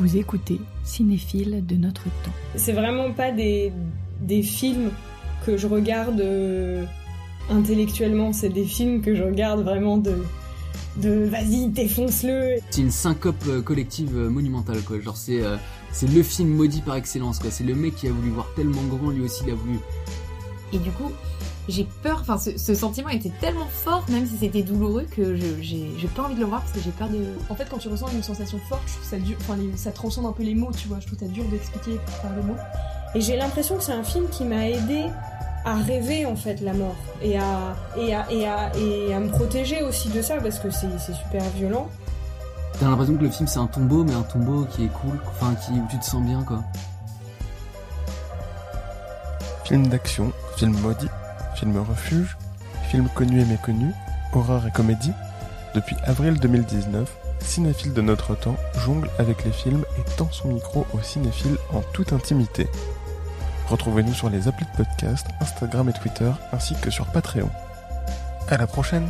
Vous écoutez Cinéphile de notre temps. C'est vraiment pas des, des films que je regarde euh, intellectuellement, c'est des films que je regarde vraiment de, de vas-y, défonce-le. C'est une syncope euh, collective euh, monumentale, quoi. Genre, c'est c'est le film maudit par excellence, quoi. C'est le mec qui a voulu voir tellement grand, lui aussi, il a voulu. Et du coup, j'ai peur, enfin ce, sentiment était tellement fort, même si c'était douloureux, que j'ai pas envie de le voir parce que j'ai peur de. En fait, quand tu ressens une sensation forte, je trouve ça, dur, enfin, ça transcende un peu les mots, tu vois, je trouve ça dur d'expliquer par les mots. Et j'ai l'impression que c'est un film qui m'a aidé à rêver en fait la mort et à, et à, et à, et à me protéger aussi de ça parce que c'est super violent. T'as l'impression que le film c'est un tombeau, mais un tombeau qui est cool, enfin qui, où tu te sens bien quoi. Film d'action, film maudit, film refuge, film connu et méconnu, horreur et comédie. Depuis avril 2019, Cinéphile de notre temps jongle avec les films et tend son micro aux cinéphiles en toute intimité. Retrouvez-nous sur les applis de podcast, Instagram et Twitter, ainsi que sur Patreon. À la prochaine!